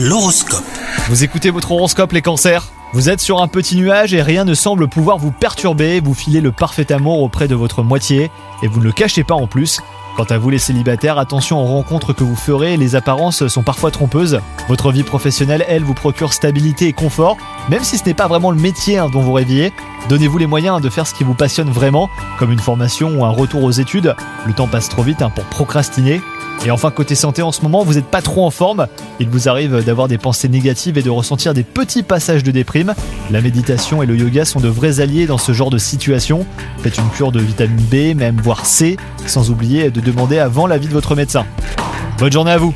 L'horoscope. Vous écoutez votre horoscope les cancers Vous êtes sur un petit nuage et rien ne semble pouvoir vous perturber, vous filez le parfait amour auprès de votre moitié et vous ne le cachez pas en plus. Quant à vous les célibataires, attention aux rencontres que vous ferez, les apparences sont parfois trompeuses. Votre vie professionnelle, elle, vous procure stabilité et confort, même si ce n'est pas vraiment le métier hein, dont vous rêviez. Donnez-vous les moyens de faire ce qui vous passionne vraiment, comme une formation ou un retour aux études. Le temps passe trop vite hein, pour procrastiner. Et enfin, côté santé, en ce moment, vous n'êtes pas trop en forme. Il vous arrive d'avoir des pensées négatives et de ressentir des petits passages de déprime. La méditation et le yoga sont de vrais alliés dans ce genre de situation. Faites une cure de vitamine B, même voire C, sans oublier de demander avant l'avis de votre médecin. Bonne journée à vous